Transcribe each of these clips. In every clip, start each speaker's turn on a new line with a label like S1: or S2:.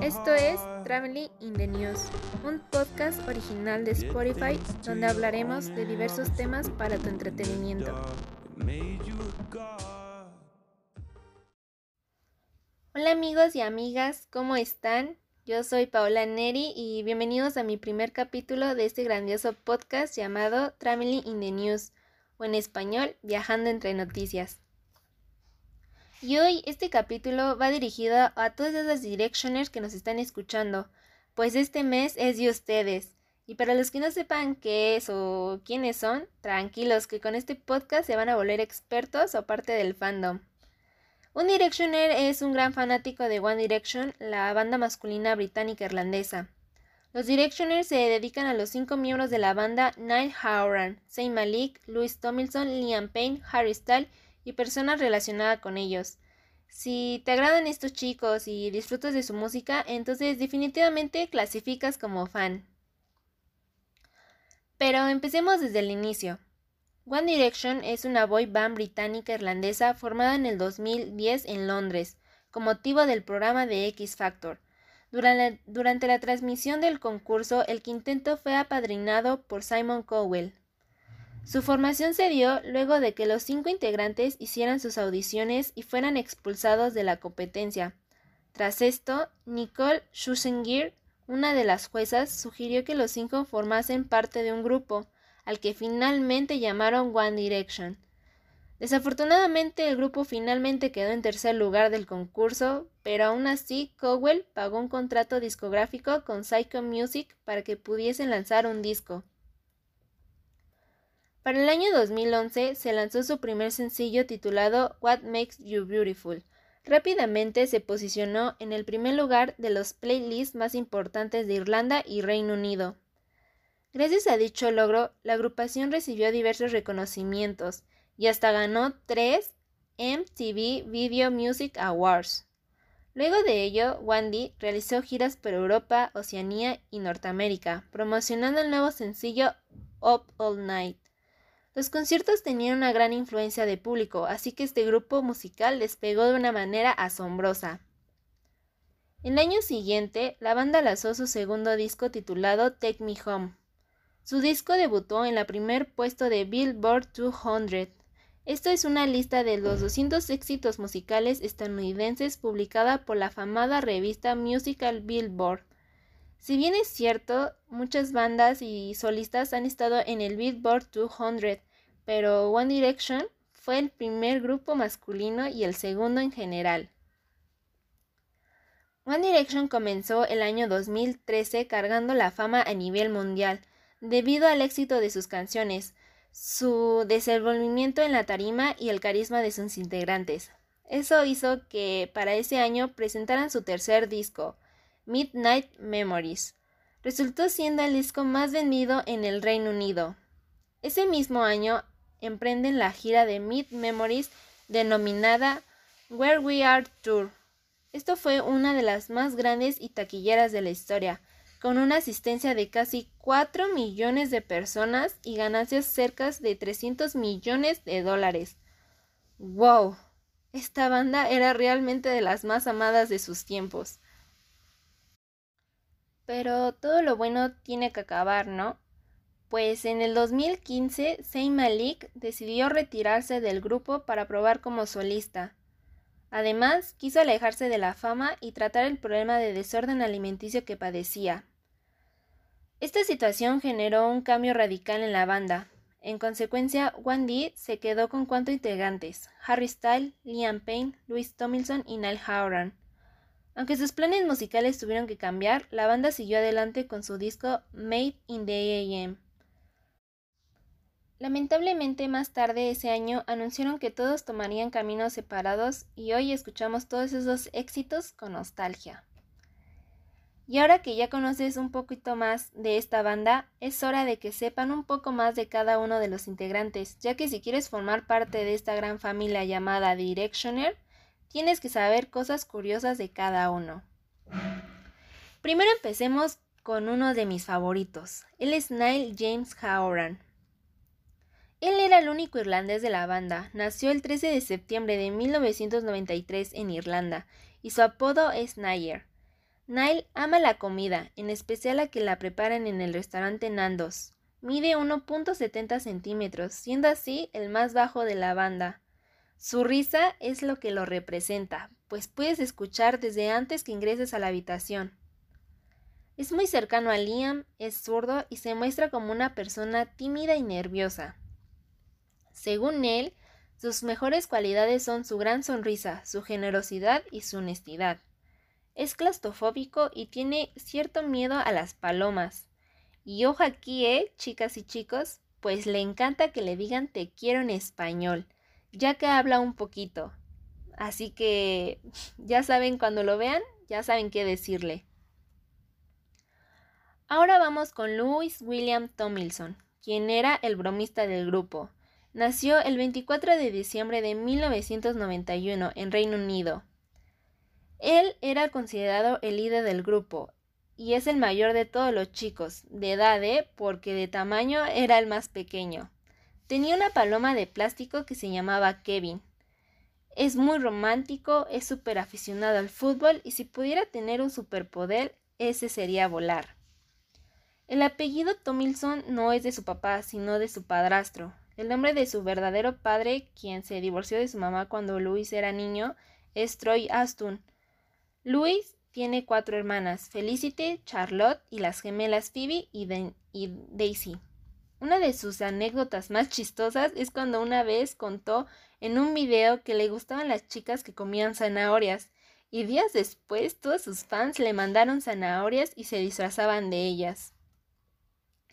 S1: Esto es Traveling in the News, un podcast original de Spotify donde hablaremos de diversos temas para tu entretenimiento. Hola amigos y amigas, ¿cómo están? Yo soy Paola Neri y bienvenidos a mi primer capítulo de este grandioso podcast llamado Traveling in the News, o en español, Viajando entre Noticias. Y hoy este capítulo va dirigido a todas esas directioners que nos están escuchando, pues este mes es de ustedes. Y para los que no sepan qué es o quiénes son, tranquilos que con este podcast se van a volver expertos o parte del fandom. Un Directioner es un gran fanático de One Direction, la banda masculina británica irlandesa. Los Directioners se dedican a los cinco miembros de la banda Niall Horan, Zayn Malik, Louis Tomlinson, Liam Payne, Harry Styles y personas relacionadas con ellos. Si te agradan estos chicos y disfrutas de su música, entonces definitivamente clasificas como fan. Pero empecemos desde el inicio. One Direction es una boy band británica irlandesa formada en el 2010 en Londres, con motivo del programa de X Factor. Durante durante la transmisión del concurso, el quinteto fue apadrinado por Simon Cowell, su formación se dio luego de que los cinco integrantes hicieran sus audiciones y fueran expulsados de la competencia. Tras esto, Nicole Schusinger, una de las juezas, sugirió que los cinco formasen parte de un grupo, al que finalmente llamaron One Direction. Desafortunadamente el grupo finalmente quedó en tercer lugar del concurso, pero aún así Cowell pagó un contrato discográfico con Psycho Music para que pudiesen lanzar un disco. Para el año 2011 se lanzó su primer sencillo titulado What Makes You Beautiful. Rápidamente se posicionó en el primer lugar de los playlists más importantes de Irlanda y Reino Unido. Gracias a dicho logro, la agrupación recibió diversos reconocimientos y hasta ganó tres MTV Video Music Awards. Luego de ello, Wandy realizó giras por Europa, Oceanía y Norteamérica, promocionando el nuevo sencillo Up All Night. Los conciertos tenían una gran influencia de público, así que este grupo musical despegó de una manera asombrosa. El año siguiente, la banda lanzó su segundo disco titulado Take Me Home. Su disco debutó en el primer puesto de Billboard 200. Esto es una lista de los 200 éxitos musicales estadounidenses publicada por la afamada revista Musical Billboard. Si bien es cierto, muchas bandas y solistas han estado en el Billboard 200, pero One Direction fue el primer grupo masculino y el segundo en general. One Direction comenzó el año 2013 cargando la fama a nivel mundial, debido al éxito de sus canciones, su desenvolvimiento en la tarima y el carisma de sus integrantes. Eso hizo que para ese año presentaran su tercer disco, Midnight Memories. Resultó siendo el disco más vendido en el Reino Unido. Ese mismo año emprenden la gira de Mid Memories denominada Where We Are Tour. Esto fue una de las más grandes y taquilleras de la historia, con una asistencia de casi 4 millones de personas y ganancias cerca de 300 millones de dólares. ¡Wow! Esta banda era realmente de las más amadas de sus tiempos. Pero todo lo bueno tiene que acabar, ¿no? pues en el 2015 Zayn Malik decidió retirarse del grupo para probar como solista. Además, quiso alejarse de la fama y tratar el problema de desorden alimenticio que padecía. Esta situación generó un cambio radical en la banda. En consecuencia, Wandy se quedó con cuatro integrantes: Harry Styles, Liam Payne, Louis Tomlinson y Niall Horan. Aunque sus planes musicales tuvieron que cambiar, la banda siguió adelante con su disco Made in the AM. Lamentablemente más tarde ese año anunciaron que todos tomarían caminos separados y hoy escuchamos todos esos éxitos con nostalgia. Y ahora que ya conoces un poquito más de esta banda, es hora de que sepan un poco más de cada uno de los integrantes, ya que si quieres formar parte de esta gran familia llamada Directioner, tienes que saber cosas curiosas de cada uno. Primero empecemos con uno de mis favoritos. Él es Niall James Horan. Él era el único irlandés de la banda. Nació el 13 de septiembre de 1993 en Irlanda y su apodo es Nayer. Nile ama la comida, en especial la que la preparan en el restaurante Nandos. Mide 1.70 centímetros, siendo así el más bajo de la banda. Su risa es lo que lo representa, pues puedes escuchar desde antes que ingreses a la habitación. Es muy cercano a Liam, es zurdo y se muestra como una persona tímida y nerviosa. Según él, sus mejores cualidades son su gran sonrisa, su generosidad y su honestidad. Es claustrofóbico y tiene cierto miedo a las palomas. Y ojo aquí, ¿eh, chicas y chicos? Pues le encanta que le digan te quiero en español, ya que habla un poquito. Así que ya saben cuando lo vean, ya saben qué decirle. Ahora vamos con Louis William Tomlinson, quien era el bromista del grupo. Nació el 24 de diciembre de 1991 en Reino Unido. Él era considerado el líder del grupo y es el mayor de todos los chicos, de edad, ¿eh? porque de tamaño era el más pequeño. Tenía una paloma de plástico que se llamaba Kevin. Es muy romántico, es súper aficionado al fútbol y si pudiera tener un superpoder, ese sería volar. El apellido Tomilson no es de su papá, sino de su padrastro. El nombre de su verdadero padre, quien se divorció de su mamá cuando Louis era niño, es Troy Aston. Louis tiene cuatro hermanas, Felicity, Charlotte y las gemelas Phoebe y, Daisy. Una de sus anécdotas más chistosas es cuando una vez contó en un video que le gustaban las chicas que comían zanahorias, y días después todos sus fans le mandaron zanahorias y se disfrazaban de ellas.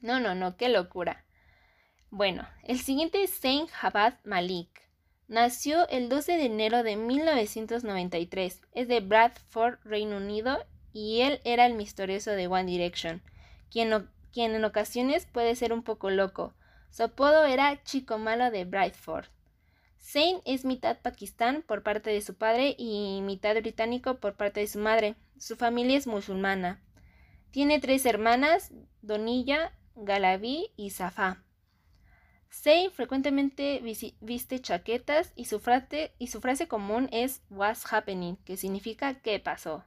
S1: No, no, no, qué locura. Bueno, el siguiente es Saint Jabad Malik. Nació el 12 de enero de 1993. Es de Bradford, Reino Unido, y él era el misterioso de One Direction, quien, quien en ocasiones puede ser un poco loco. Su apodo era Chico Malo de Bradford. Zayn es mitad pakistán por parte de su padre y mitad británico por parte de su madre. Su familia es musulmana. Tiene tres hermanas, Donilla, Galaví y Safa. Say frecuentemente viste chaquetas y su frase común es What's happening, que significa ¿qué pasó?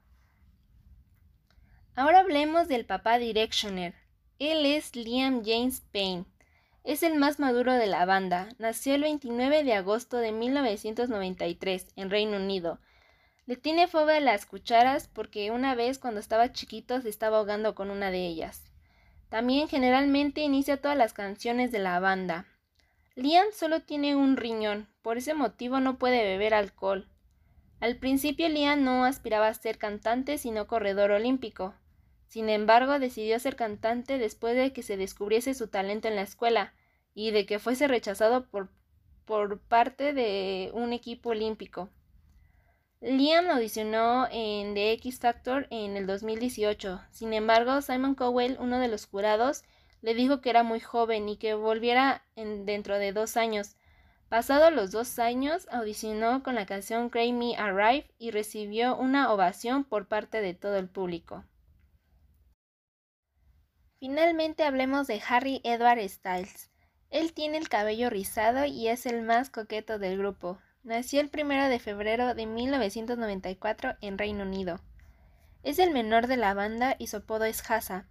S1: Ahora hablemos del papá Directioner. Él es Liam James Payne. Es el más maduro de la banda. Nació el 29 de agosto de 1993 en Reino Unido. Le tiene fobia a las cucharas porque una vez cuando estaba chiquito se estaba ahogando con una de ellas. También generalmente inicia todas las canciones de la banda. Liam solo tiene un riñón, por ese motivo no puede beber alcohol. Al principio Liam no aspiraba a ser cantante sino corredor olímpico. Sin embargo, decidió ser cantante después de que se descubriese su talento en la escuela y de que fuese rechazado por, por parte de un equipo olímpico. Liam audicionó en The X Factor en el 2018. Sin embargo, Simon Cowell, uno de los jurados, le dijo que era muy joven y que volviera en, dentro de dos años. Pasados los dos años, audicionó con la canción Cray Me Arrive y recibió una ovación por parte de todo el público. Finalmente hablemos de Harry Edward Styles. Él tiene el cabello rizado y es el más coqueto del grupo. Nació el 1 de febrero de 1994 en Reino Unido. Es el menor de la banda y su apodo es Hasa.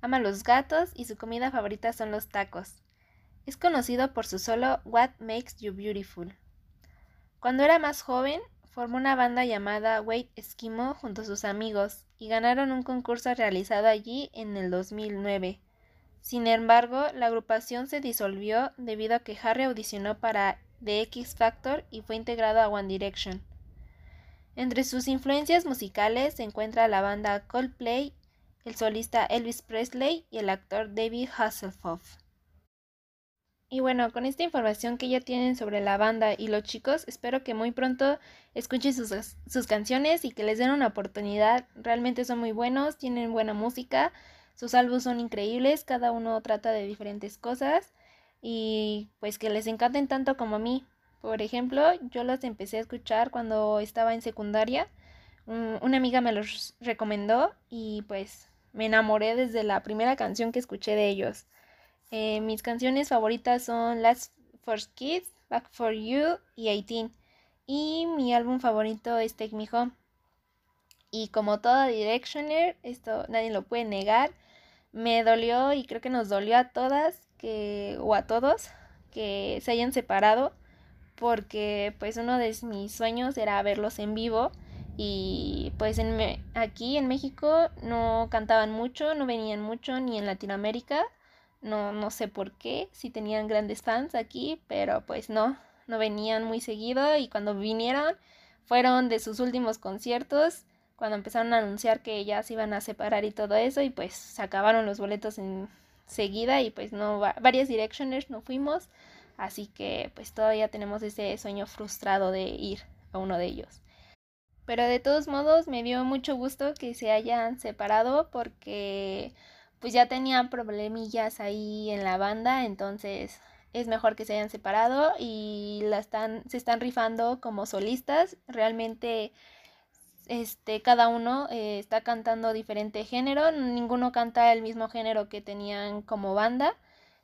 S1: Ama los gatos y su comida favorita son los tacos. Es conocido por su solo What Makes You Beautiful. Cuando era más joven, formó una banda llamada Wait Eskimo junto a sus amigos y ganaron un concurso realizado allí en el 2009. Sin embargo, la agrupación se disolvió debido a que Harry audicionó para The X Factor y fue integrado a One Direction. Entre sus influencias musicales se encuentra la banda Coldplay el solista Elvis Presley y el actor David Hasselhoff. Y bueno, con esta información que ya tienen sobre la banda y los chicos, espero que muy pronto escuchen sus, sus, canciones y que les den una oportunidad. Realmente son muy buenos, tienen buena música, sus álbumes son increíbles, cada uno trata de diferentes cosas y pues que les encanten tanto como a mí. Por ejemplo, yo los empecé a escuchar cuando estaba en secundaria. Una amiga me los recomendó y pues me enamoré desde la primera canción que escuché de ellos. Eh, mis canciones favoritas son Last First Kids, Back for You y 18. Y mi álbum favorito es Take Me Home. Y como toda Directioner, esto nadie lo puede negar, me dolió y creo que nos dolió a todas que, o a todos que se hayan separado porque pues uno de mis sueños era verlos en vivo y pues en aquí en México no cantaban mucho, no venían mucho ni en Latinoamérica, no, no sé por qué, si tenían grandes fans aquí, pero pues no, no venían muy seguido y cuando vinieron fueron de sus últimos conciertos, cuando empezaron a anunciar que ya se iban a separar y todo eso y pues se acabaron los boletos en seguida y pues no, varias Directioners no fuimos, así que pues todavía tenemos ese sueño frustrado de ir a uno de ellos. Pero de todos modos me dio mucho gusto que se hayan separado porque pues ya tenían problemillas ahí en la banda, entonces es mejor que se hayan separado y la están, se están rifando como solistas. Realmente este, cada uno eh, está cantando diferente género, ninguno canta el mismo género que tenían como banda,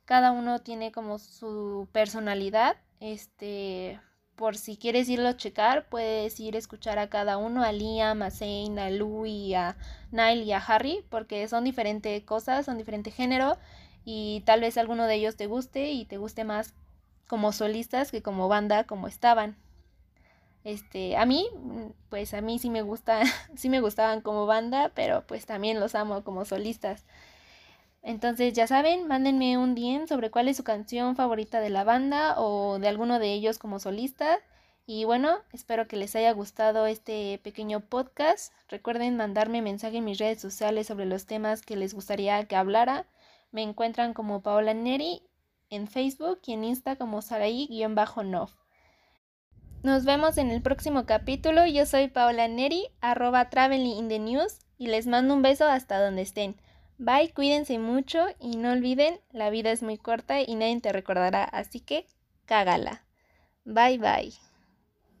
S1: cada uno tiene como su personalidad, este, por si quieres irlo a checar, puedes ir a escuchar a cada uno, a Liam, a Zane, a Louie, a Nile y a Harry, porque son diferentes cosas, son diferente género y tal vez alguno de ellos te guste y te guste más como solistas que como banda como estaban. Este, a mí, pues a mí sí me gusta, sí me gustaban como banda, pero pues también los amo como solistas. Entonces, ya saben, mándenme un DM sobre cuál es su canción favorita de la banda o de alguno de ellos como solista. Y bueno, espero que les haya gustado este pequeño podcast. Recuerden mandarme mensaje en mis redes sociales sobre los temas que les gustaría que hablara. Me encuentran como Paola Neri en Facebook y en Insta como Saraí-Nov. Nos vemos en el próximo capítulo. Yo soy Paola Neri, arroba Traveling in the News y les mando un beso hasta donde estén. Bye, cuídense mucho y no olviden, la vida es muy corta y nadie te recordará, así que cágala. Bye bye.